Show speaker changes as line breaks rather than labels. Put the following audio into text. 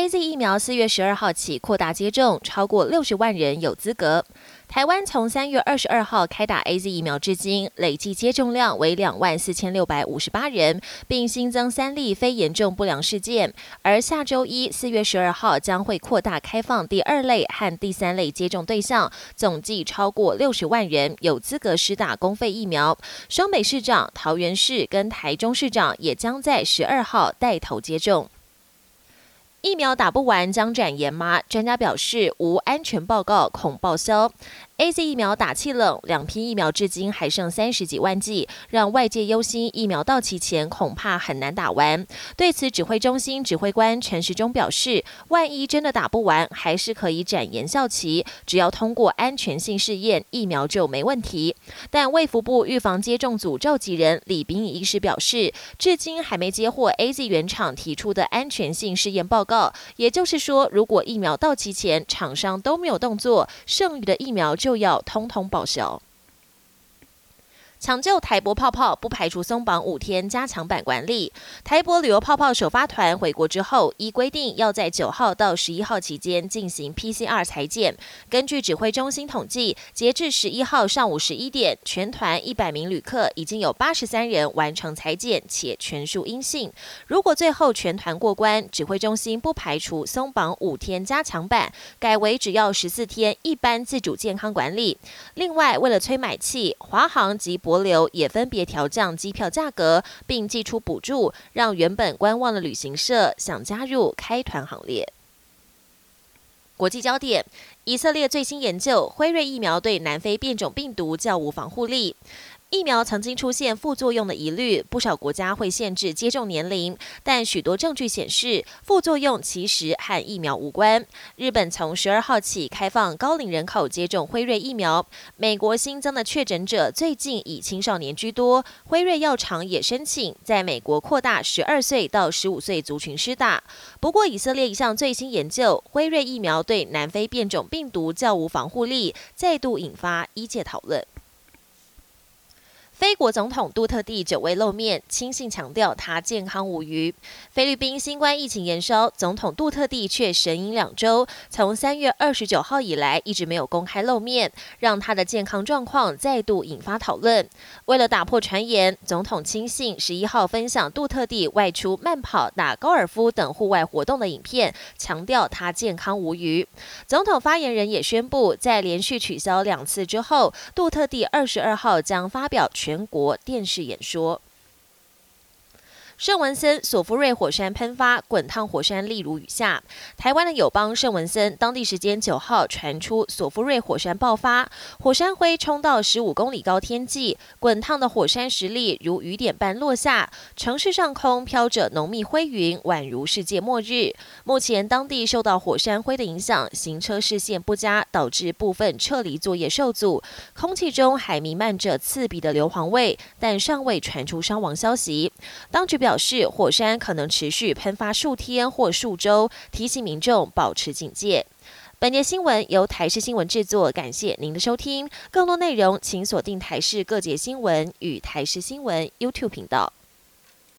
A Z 疫苗四月十二号起扩大接种，超过六十万人有资格。台湾从三月二十二号开打 A Z 疫苗至今，累计接种量为两万四千六百五十八人，并新增三例非严重不良事件。而下周一四月十二号将会扩大开放第二类和第三类接种对象，总计超过六十万人有资格施打公费疫苗。双北市长、桃园市跟台中市长也将在十二号带头接种。疫苗打不完将展延吗？专家表示无安全报告，恐报销。A Z 疫苗打气冷，两批疫苗至今还剩三十几万剂，让外界忧心疫苗到期前恐怕很难打完。对此，指挥中心指挥官陈时中表示，万一真的打不完，还是可以展延效期，只要通过安全性试验，疫苗就没问题。但卫福部预防接种组召集人李秉义医师表示，至今还没接获 A Z 原厂提出的安全性试验报告，也就是说，如果疫苗到期前厂商都没有动作，剩余的疫苗就。就要通通报销。抢救台博泡泡，不排除松绑五天加强版管理。台博旅游泡泡首发团回国之后，依规定要在九号到十一号期间进行 PCR 裁检。根据指挥中心统计，截至十一号上午十一点，全团一百名旅客已经有八十三人完成裁检，且全数阴性。如果最后全团过关，指挥中心不排除松绑五天加强版，改为只要十四天一般自主健康管理。另外，为了催买气，华航及博国流也分别调降机票价格，并寄出补助，让原本观望的旅行社想加入开团行列。国际焦点：以色列最新研究，辉瑞疫苗对南非变种病毒较无防护力。疫苗曾经出现副作用的疑虑，不少国家会限制接种年龄，但许多证据显示，副作用其实和疫苗无关。日本从十二号起开放高龄人口接种辉瑞疫苗，美国新增的确诊者最近以青少年居多，辉瑞药厂也申请在美国扩大十二岁到十五岁族群施打。不过，以色列一项最新研究，辉瑞疫苗对南非变种病病毒较无防护力，再度引发医界讨论。菲国总统杜特地久未露面，亲信强调他健康无虞。菲律宾新冠疫情延烧，总统杜特地却神隐两周，从三月二十九号以来一直没有公开露面，让他的健康状况再度引发讨论。为了打破传言，总统亲信十一号分享杜特地外出慢跑、打高尔夫等户外活动的影片，强调他健康无虞。总统发言人也宣布，在连续取消两次之后，杜特地二十二号将发表全。全国电视演说。圣文森索夫瑞火山喷发，滚烫火山例如雨下。台湾的友邦圣文森，当地时间九号传出索夫瑞火山爆发，火山灰冲到十五公里高天际，滚烫的火山石粒如雨点般落下，城市上空飘着浓密灰云，宛如世界末日。目前当地受到火山灰的影响，行车视线不佳，导致部分撤离作业受阻，空气中还弥漫着刺鼻的硫磺味，但尚未传出伤亡消息。当局表。表示，火山可能持续喷发数天或数周，提醒民众保持警戒。本节新闻由台视新闻制作，感谢您的收听。更多内容请锁定台视各节新闻与台视新闻 YouTube 频道。